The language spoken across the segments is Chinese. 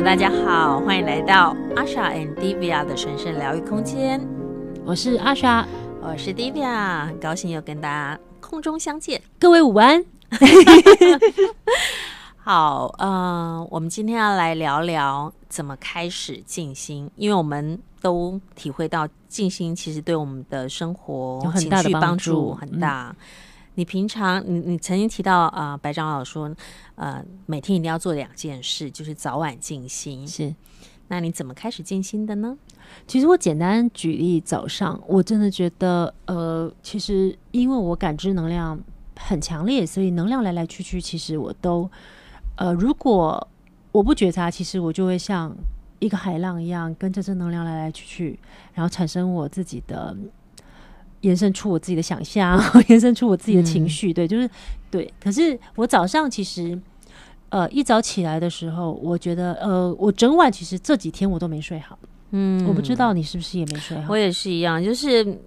Hello，大家好，欢迎来到 Asha and Divya 的神圣疗愈空间。我是 Asha，我是 Divya，很高兴又跟大家空中相见。各位午安。好，呃，我们今天要来聊聊怎么开始静心，因为我们都体会到静心其实对我们的生活有很大的帮助很大。嗯你平常，你你曾经提到啊、呃，白长老说，呃，每天一定要做两件事，就是早晚静心。是，那你怎么开始静心的呢？其实我简单举例，早上我真的觉得，呃，其实因为我感知能量很强烈，所以能量来来去去，其实我都，呃，如果我不觉察，其实我就会像一个海浪一样，跟着正能量来来去去，然后产生我自己的。延伸出我自己的想象，延伸出我自己的情绪，嗯、对，就是对。可是我早上其实，呃，一早起来的时候，我觉得，呃，我整晚其实这几天我都没睡好。嗯，我不知道你是不是也没睡好。我也是一样，就是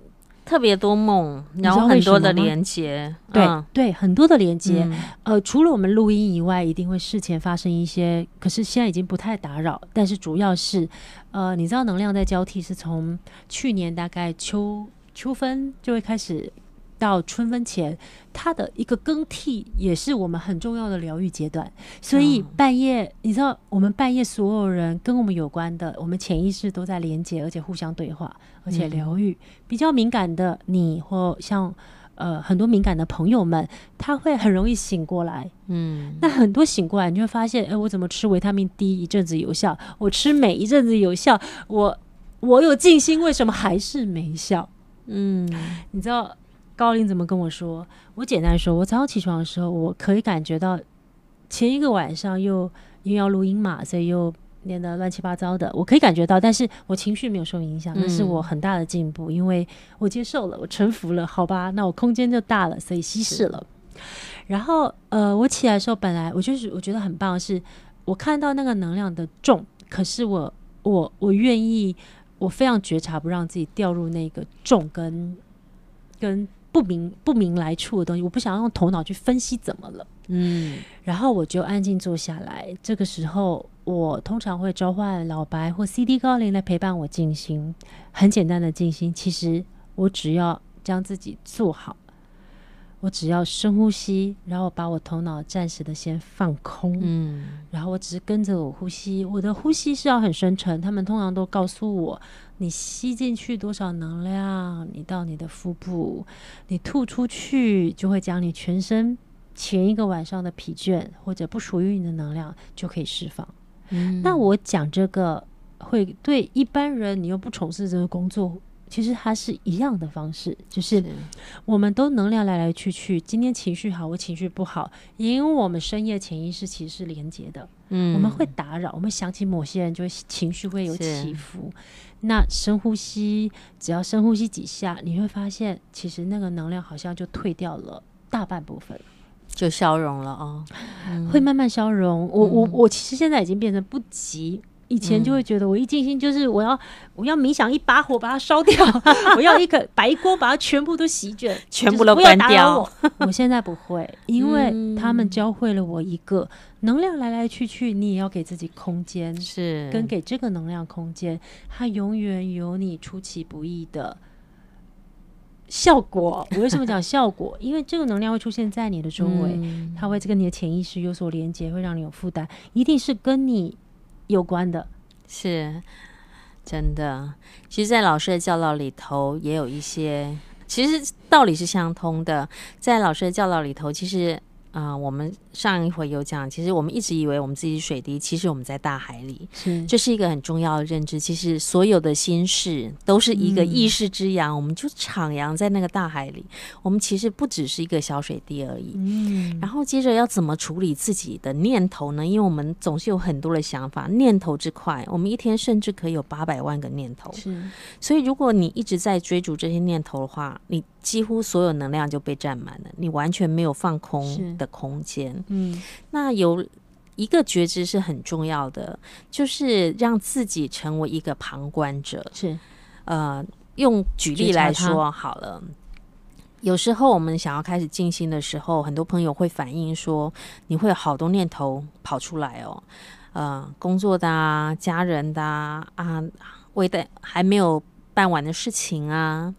特别多梦，然后很多的连接，对、嗯、对，很多的连接。嗯、呃，除了我们录音以外，一定会事前发生一些，可是现在已经不太打扰。但是主要是，呃，你知道能量在交替，是从去年大概秋。秋分就会开始，到春分前，它的一个更替也是我们很重要的疗愈阶段。所以半夜，嗯、你知道，我们半夜所有人跟我们有关的，我们潜意识都在连接，而且互相对话，而且疗愈。嗯、比较敏感的你，或像呃很多敏感的朋友们，他会很容易醒过来。嗯，那很多醒过来，你就会发现，哎，我怎么吃维他命 D 一阵子有效，我吃镁一阵子有效，我我有静心，为什么还是没效？嗯，你知道高林怎么跟我说？我简单说，我早上起床的时候，我可以感觉到前一个晚上又因为要录音嘛，所以又念得乱七八糟的，我可以感觉到，但是我情绪没有受影响，那是我很大的进步，因为我接受了，我臣服了，好吧，那我空间就大了，所以稀释了。然后呃，我起来的时候，本来我就是我觉得很棒，是我看到那个能量的重，可是我我我愿意。我非常觉察，不让自己掉入那个重跟跟不明不明来处的东西。我不想用头脑去分析怎么了，嗯，然后我就安静坐下来。这个时候，我通常会召唤老白或 CD 高灵来陪伴我静心。很简单的静心，其实我只要将自己做好。我只要深呼吸，然后把我头脑暂时的先放空，嗯，然后我只是跟着我呼吸，我的呼吸是要很深沉。他们通常都告诉我，你吸进去多少能量，你到你的腹部，你吐出去就会将你全身前一个晚上的疲倦或者不属于你的能量就可以释放。嗯，那我讲这个会对一般人，你又不从事这个工作。其实它是一样的方式，就是我们都能量来来去去。今天情绪好，我情绪不好，因为我们深夜潜意识其实是连接的。嗯，我们会打扰，我们想起某些人，就会情绪会有起伏。那深呼吸，只要深呼吸几下，你会发现，其实那个能量好像就退掉了大半部分，就消融了啊、哦，嗯、会慢慢消融。我我我其实现在已经变成不急。以前就会觉得我一静心就是我要我要冥想一把火把它烧掉，我要一个白锅把它全部都席卷，全部都关掉。我，我现在不会，因为他们教会了我一个能量来来去去，你也要给自己空间，是跟给这个能量空间，它永远有你出其不意的效果。我为什么讲效果？因为这个能量会出现在你的周围，嗯、它会跟你的潜意识有所连接，会让你有负担，一定是跟你。有关的，是真的。其实，在老师的教导里头，也有一些，其实道理是相通的。在老师的教导里头，其实。啊、呃，我们上一回有讲，其实我们一直以为我们自己是水滴，其实我们在大海里，是这是一个很重要的认知。其实所有的心事都是一个意识之洋，嗯、我们就徜徉在那个大海里。我们其实不只是一个小水滴而已。嗯，然后接着要怎么处理自己的念头呢？因为我们总是有很多的想法，念头之快，我们一天甚至可以有八百万个念头。是，所以如果你一直在追逐这些念头的话，你几乎所有能量就被占满了，你完全没有放空的空间，嗯，那有一个觉知是很重要的，就是让自己成为一个旁观者。是，呃，用举例来说好了，有时候我们想要开始静心的时候，很多朋友会反映说，你会有好多念头跑出来哦。呃工作的啊、家人的啊、啊为的还没有办完的事情啊。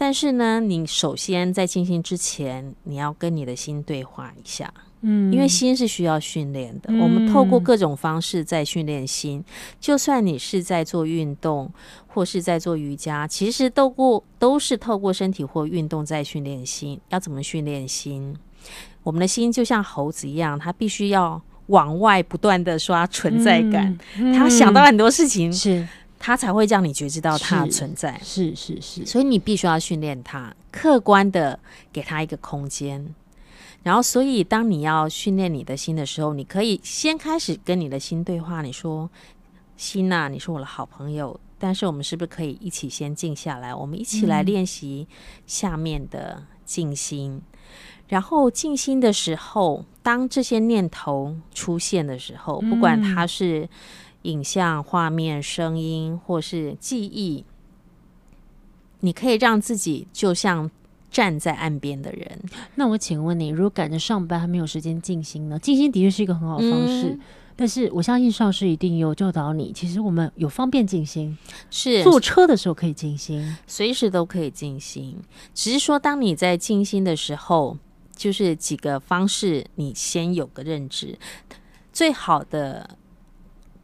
但是呢，你首先在进行之前，你要跟你的心对话一下。嗯，因为心是需要训练的。嗯、我们透过各种方式在训练心，就算你是在做运动或是在做瑜伽，其实都过都是透过身体或运动在训练心。要怎么训练心？我们的心就像猴子一样，它必须要往外不断的刷存在感。嗯嗯、他想到很多事情，是他才会让你觉知到它的存在。是是是，是，所以你必须要训练他，客观的给他一个空间。然后，所以当你要训练你的心的时候，你可以先开始跟你的心对话。你说：“心呐，你是我的好朋友，但是我们是不是可以一起先静下来？我们一起来练习下面的静心。嗯、然后静心的时候，当这些念头出现的时候，不管它是影像、画面、声音，或是记忆，你可以让自己就像。站在岸边的人，那我请问你，如果赶着上班还没有时间静心呢？静心的确是一个很好的方式，嗯、但是我相信上师一定有教导你。其实我们有方便静心，是坐车的时候可以静心，随时都可以静心。只是说，当你在静心的时候，就是几个方式，你先有个认知，最好的。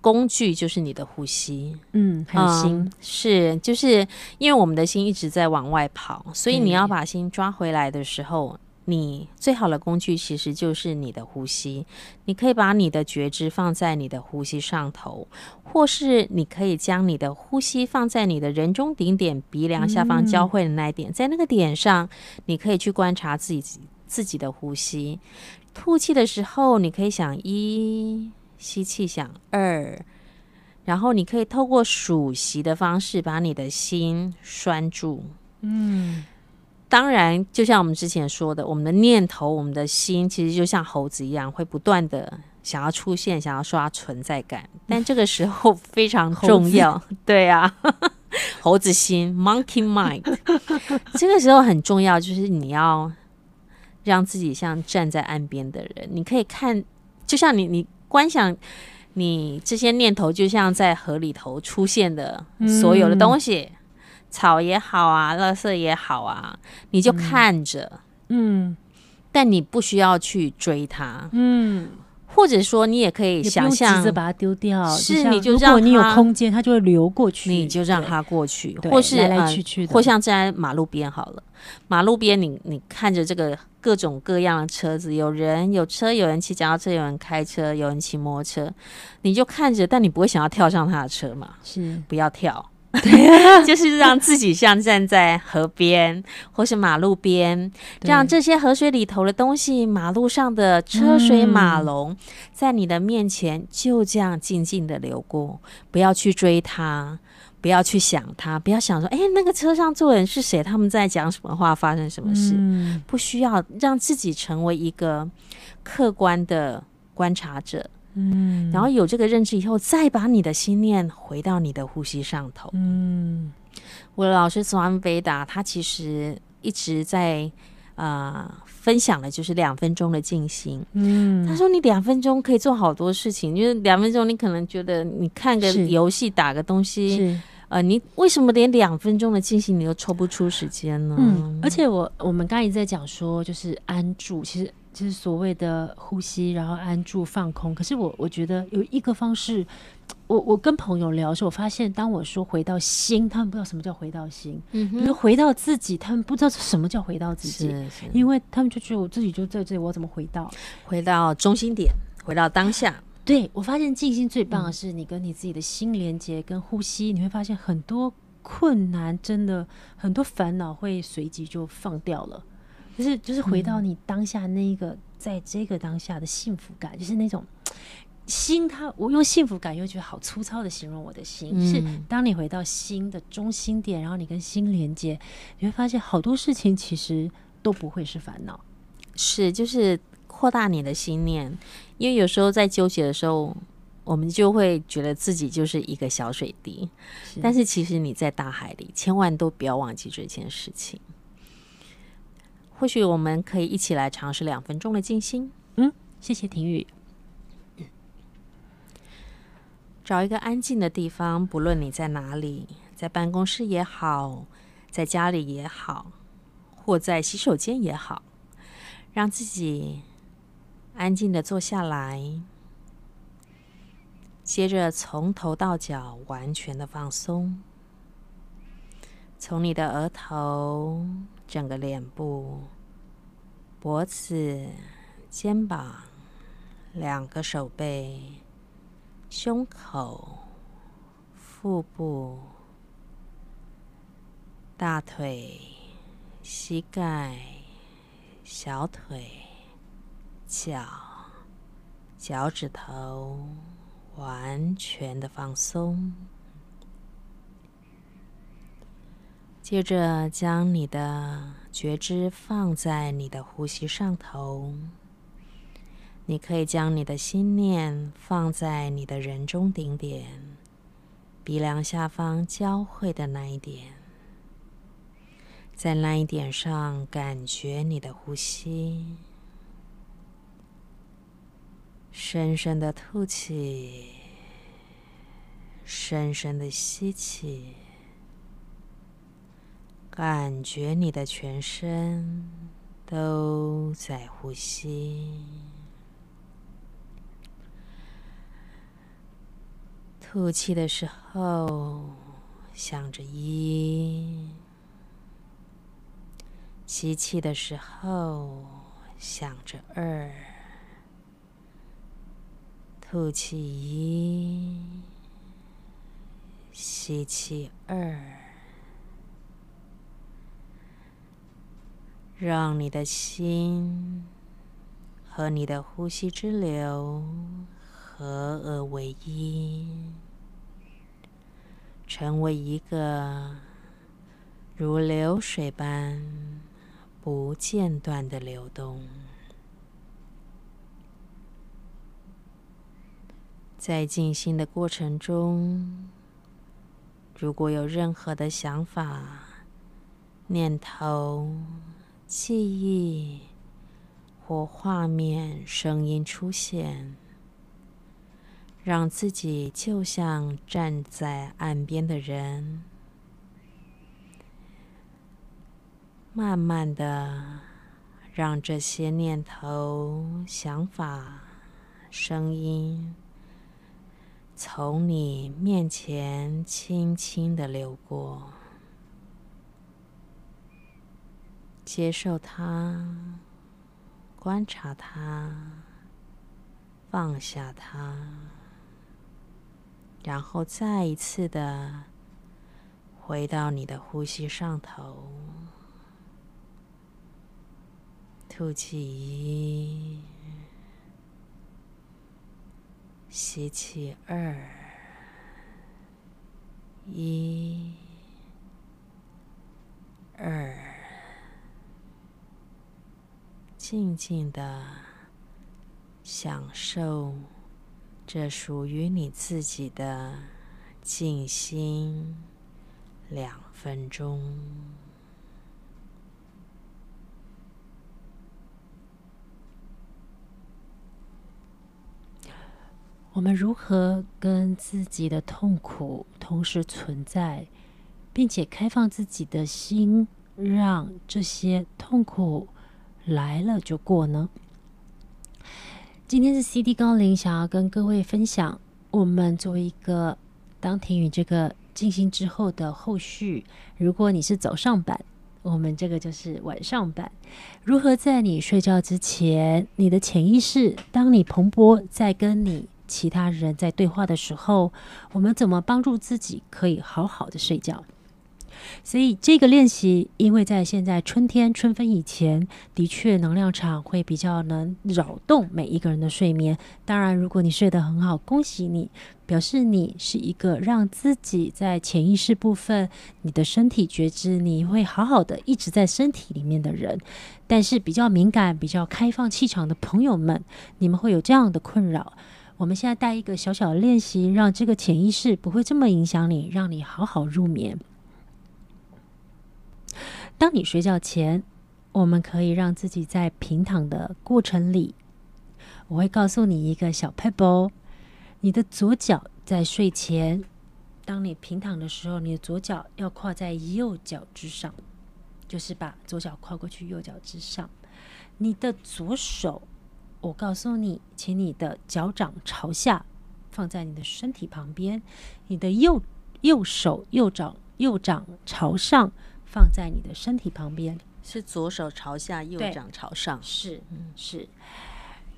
工具就是你的呼吸，嗯，还有心、嗯、是，就是因为我们的心一直在往外跑，所以你要把心抓回来的时候，嗯、你最好的工具其实就是你的呼吸。你可以把你的觉知放在你的呼吸上头，或是你可以将你的呼吸放在你的人中顶点鼻梁下方交汇的那一点，嗯、在那个点上，你可以去观察自己自己的呼吸。吐气的时候，你可以想一。吸气，想二，然后你可以透过数息的方式把你的心拴住。嗯，当然，就像我们之前说的，我们的念头、我们的心，其实就像猴子一样，会不断的想要出现，想要刷存在感。但这个时候非常重要，对啊，猴子心 （Monkey Mind）。这个时候很重要，就是你要让自己像站在岸边的人，你可以看，就像你你。观想你这些念头，就像在河里头出现的所有的东西，嗯、草也好啊，垃圾也好啊，你就看着，嗯，但你不需要去追它，嗯。或者说，你也可以想象着把它丢掉，是你就让你有空间，它就会流过去，你就让它过去，对或是来来去去的，或像在马路边好了，马路边你你看着这个各种各样的车子，有人有车，有人骑脚踏车，有人开车，有人骑摩托车，你就看着，但你不会想要跳上他的车嘛？是，不要跳。对，就是让自己像站在河边或是马路边，让这些河水里头的东西、马路上的车水马龙，在你的面前就这样静静的流过。不要去追它，不要去想他，不要想说：“哎，那个车上坐人是谁？他们在讲什么话？发生什么事？”不需要让自己成为一个客观的观察者。嗯，然后有这个认知以后，再把你的心念回到你的呼吸上头。嗯，我的老师斯瓦米韦达，他其实一直在啊、呃、分享的，就是两分钟的静心。嗯，他说你两分钟可以做好多事情，就是两分钟你可能觉得你看个游戏、打个东西，呃，你为什么连两分钟的进行你都抽不出时间呢？嗯，而且我我们刚才在讲说，就是安住，其实。就是所谓的呼吸，然后安住放空。可是我我觉得有一个方式，我我跟朋友聊的时候，我发现当我说回到心，他们不知道什么叫回到心。比如回到自己，他们不知道什么叫回到自己，是是因为他们就觉得我自己就在这里，我怎么回到？回到中心点，回到当下。对，我发现静心最棒的是你跟你自己的心连接，跟呼吸，你会发现很多困难，真的很多烦恼会随即就放掉了。就是就是回到你当下那一个，嗯、在这个当下的幸福感，就是那种心它，我用幸福感又觉得好粗糙的形容我的心，嗯、是当你回到心的中心点，然后你跟心连接，你会发现好多事情其实都不会是烦恼，是就是扩大你的心念，因为有时候在纠结的时候，我们就会觉得自己就是一个小水滴，是。但是其实你在大海里，千万都不要忘记这件事情。或许我们可以一起来尝试两分钟的静心。嗯，谢谢婷宇。找一个安静的地方，不论你在哪里，在办公室也好，在家里也好，或在洗手间也好，让自己安静的坐下来。接着从头到脚完全的放松，从你的额头、整个脸部、脖子、肩膀、两个手背、胸口、腹部、大腿、膝盖、小腿、脚、脚趾头，完全的放松。接着，将你的觉知放在你的呼吸上头。你可以将你的心念放在你的人中顶点，鼻梁下方交汇的那一点，在那一点上感觉你的呼吸，深深的吐气，深深的吸气。感觉你的全身都在呼吸，吐气的时候想着一，吸气的时候想着二，吐气一，吸气二。让你的心和你的呼吸之流合而为一，成为一个如流水般不间断的流动。在静心的过程中，如果有任何的想法、念头，记忆或画面、声音出现，让自己就像站在岸边的人，慢慢的让这些念头、想法、声音从你面前轻轻的流过。接受它，观察它，放下它，然后再一次的回到你的呼吸上头。吐气一，吸气二，一，二。静静的享受这属于你自己的静心两分钟。我们如何跟自己的痛苦同时存在，并且开放自己的心，让这些痛苦来了就过呢。今天是 CD 高灵，想要跟各位分享，我们作为一个当庭语这个进行之后的后续。如果你是早上版，我们这个就是晚上版。如何在你睡觉之前，你的潜意识，当你彭博在跟你其他人在对话的时候，我们怎么帮助自己可以好好的睡觉？所以这个练习，因为在现在春天春分以前，的确能量场会比较能扰动每一个人的睡眠。当然，如果你睡得很好，恭喜你，表示你是一个让自己在潜意识部分、你的身体觉知，你会好好的一直在身体里面的人。但是比较敏感、比较开放气场的朋友们，你们会有这样的困扰。我们现在带一个小小的练习，让这个潜意识不会这么影响你，让你好好入眠。当你睡觉前，我们可以让自己在平躺的过程里，我会告诉你一个小撇步，你的左脚在睡前，当你平躺的时候，你的左脚要跨在右脚之上，就是把左脚跨过去右脚之上。你的左手，我告诉你，请你的脚掌朝下，放在你的身体旁边。你的右右手右掌右掌朝上，放在你的身体旁边。是左手朝下，右掌朝上。是，嗯，是。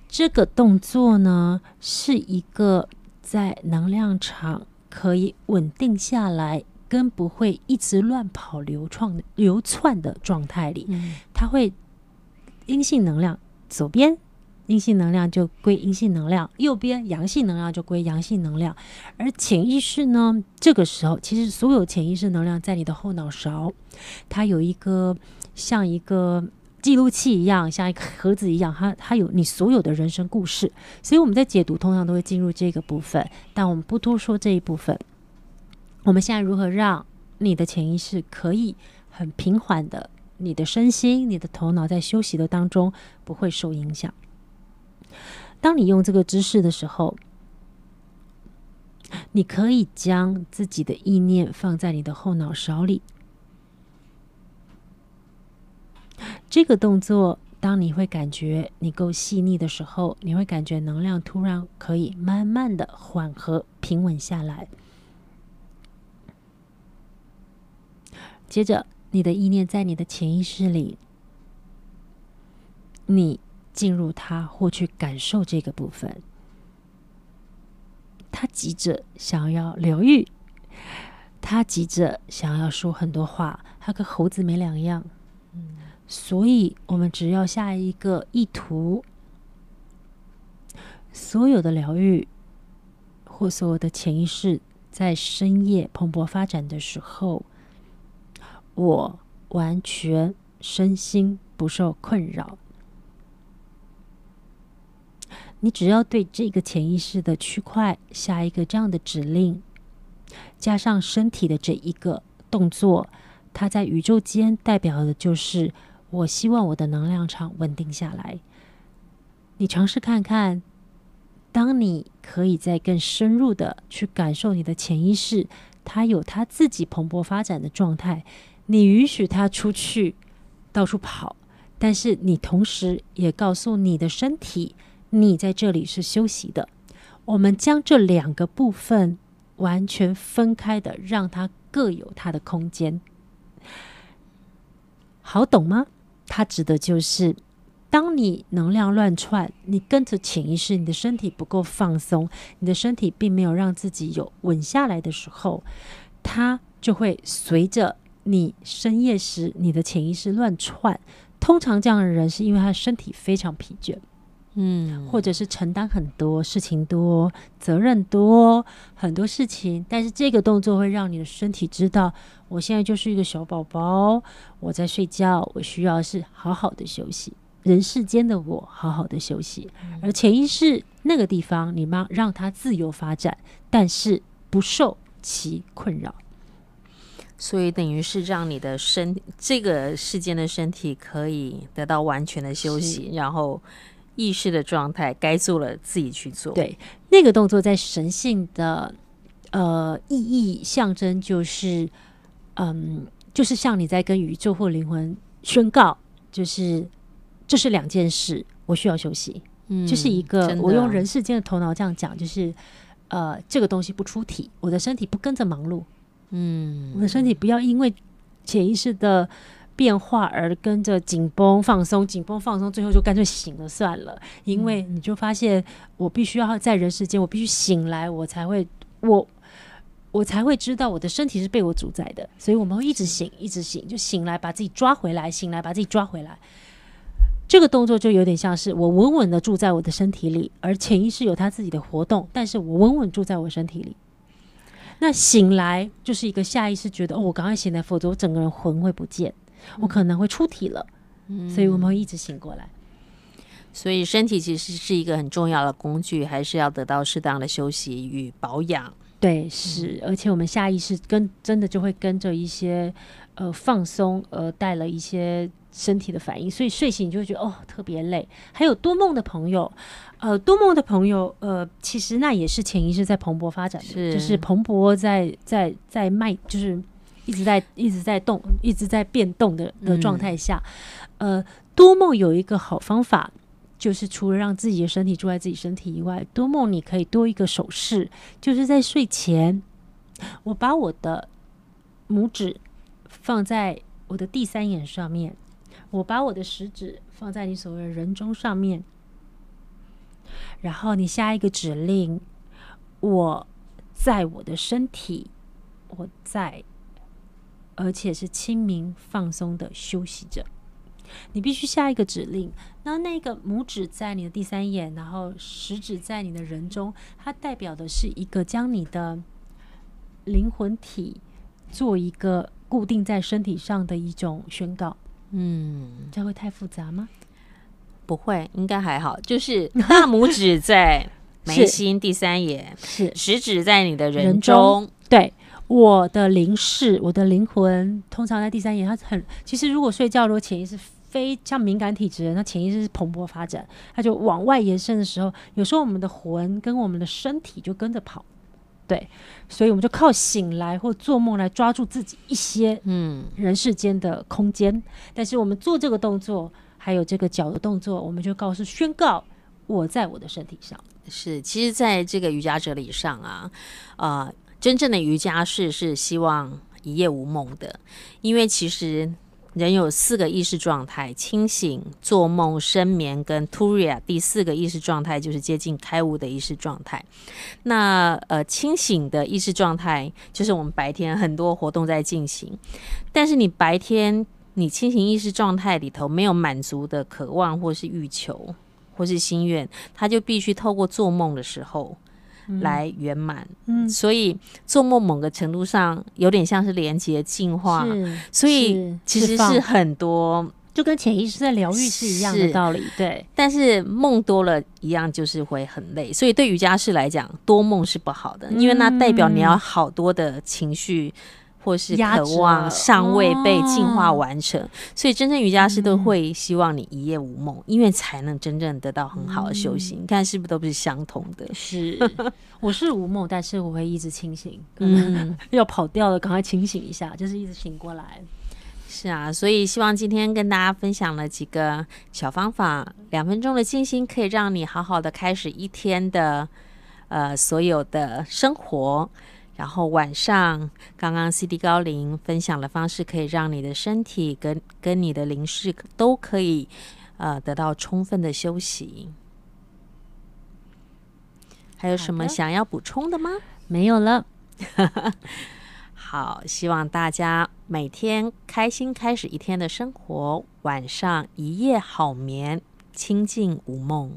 这个动作呢，是一个在能量场可以稳定下来，跟不会一直乱跑流窜流窜的状态里。嗯，它会阴性能量左边，阴性能量就归阴性能量；右边阳性能量就归阳性能量。而潜意识呢，这个时候其实所有潜意识能量在你的后脑勺，它有一个像一个。记录器一样，像一个盒子一样，它它有你所有的人生故事，所以我们在解读通常都会进入这个部分，但我们不多说这一部分。我们现在如何让你的潜意识可以很平缓的，你的身心、你的头脑在休息的当中不会受影响？当你用这个姿势的时候，你可以将自己的意念放在你的后脑勺里。这个动作，当你会感觉你够细腻的时候，你会感觉能量突然可以慢慢的缓和、平稳下来。接着，你的意念在你的潜意识里，你进入它或去感受这个部分。他急着想要疗愈，他急着想要说很多话，他跟猴子没两样。所以，我们只要下一个意图，所有的疗愈或所有的潜意识在深夜蓬勃发展的时候，我完全身心不受困扰。你只要对这个潜意识的区块下一个这样的指令，加上身体的这一个动作，它在宇宙间代表的就是。我希望我的能量场稳定下来。你尝试看看，当你可以再更深入的去感受你的潜意识，它有它自己蓬勃发展的状态。你允许它出去到处跑，但是你同时也告诉你的身体，你在这里是休息的。我们将这两个部分完全分开的，让它各有它的空间。好懂吗？它指的就是，当你能量乱窜，你跟着潜意识，你的身体不够放松，你的身体并没有让自己有稳下来的时候，它就会随着你深夜时你的潜意识乱窜。通常这样的人是因为他身体非常疲倦。嗯，或者是承担很多事情多，责任多，很多事情，但是这个动作会让你的身体知道，我现在就是一个小宝宝，我在睡觉，我需要是好好的休息，人世间的我好好的休息，嗯、而潜意识那个地方，你让让它自由发展，但是不受其困扰，所以等于是让你的身这个世间的身体可以得到完全的休息，然后。意识的状态，该做了自己去做。对，那个动作在神性的呃意义象征，就是嗯，就是像你在跟宇宙或灵魂宣告，就是这是两件事，我需要休息。嗯，就是一个我用人世间的头脑这样讲，就是呃，这个东西不出体，我的身体不跟着忙碌。嗯，我的身体不要因为潜意识的。变化而跟着紧绷放松，紧绷放松，最后就干脆醒了算了。因为你就发现，我必须要在人世间，我必须醒来，我才会我我才会知道我的身体是被我主宰的。所以我们会一直醒，一直醒，就醒来把自己抓回来，醒来把自己抓回来。这个动作就有点像是我稳稳的住在我的身体里，而潜意识有他自己的活动，但是我稳稳住在我身体里。那醒来就是一个下意识觉得哦，我赶快醒来，否则我整个人魂会不见。我可能会出体了，嗯，所以我们会一直醒过来。所以身体其实是一个很重要的工具，还是要得到适当的休息与保养。对，是，而且我们下意识跟真的就会跟着一些呃放松，呃带了一些身体的反应，所以睡醒就会觉得哦特别累。还有多梦的朋友，呃，多梦的朋友，呃，其实那也是潜意识在蓬勃发展的，是就是蓬勃在在在迈，就是一直在一直在动，一直在变动的的状态下，嗯、呃，多梦有一个好方法，就是除了让自己的身体住在自己身体以外，多梦你可以多一个手势，就是在睡前，我把我的拇指放在我的第三眼上面。我把我的食指放在你所谓的人中上面，然后你下一个指令，我在我的身体，我在，而且是清明放松的休息着。你必须下一个指令，那那个拇指在你的第三眼，然后食指在你的人中，它代表的是一个将你的灵魂体做一个固定在身体上的一种宣告。嗯，这会太复杂吗？不会，应该还好。就是大拇指在眉心 第三眼，是食指在你的人中。人中对，我的灵视，我的灵魂通常在第三眼。它很，其实如果睡觉，如果潜意识非像敏感体质那潜意识是蓬勃发展，它就往外延伸的时候，有时候我们的魂跟我们的身体就跟着跑。对，所以我们就靠醒来或做梦来抓住自己一些嗯人世间的空间。嗯、但是我们做这个动作，还有这个脚的动作，我们就告诉宣告我在我的身体上。是，其实在这个瑜伽哲理上啊，啊、呃，真正的瑜伽士是希望一夜无梦的，因为其实。人有四个意识状态：清醒、做梦、深眠跟 Turiya。第四个意识状态就是接近开悟的意识状态。那呃，清醒的意识状态就是我们白天很多活动在进行，但是你白天你清醒意识状态里头没有满足的渴望或是欲求或是心愿，他就必须透过做梦的时候。来圆满，嗯，所以做梦某个程度上有点像是连接进化，所以其实是很多，就跟潜意识在疗愈是一样的道理，对。但是梦多了一样就是会很累，所以对瑜伽师来讲，多梦是不好的，因为那代表你要好多的情绪。或是渴望尚未被净化完成，哦、所以真正瑜伽师都会希望你一夜无梦，嗯、因为才能真正得到很好的修行。嗯、你看是不是都不是相同的？是，我是无梦，但是我会一直清醒。嗯，要跑掉了，赶快清醒一下，就是一直醒过来。是啊，所以希望今天跟大家分享了几个小方法，两分钟的静心可以让你好好的开始一天的呃所有的生活。然后晚上，刚刚 CD 高灵分享的方式，可以让你的身体跟跟你的灵视都可以呃得到充分的休息。还有什么想要补充的吗？没有了。好，希望大家每天开心开始一天的生活，晚上一夜好眠，清静无梦。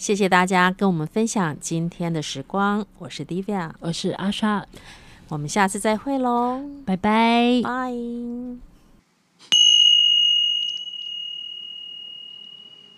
谢谢大家跟我们分享今天的时光，我是 Divya，我是阿莎，我们下次再会喽，拜拜，拜。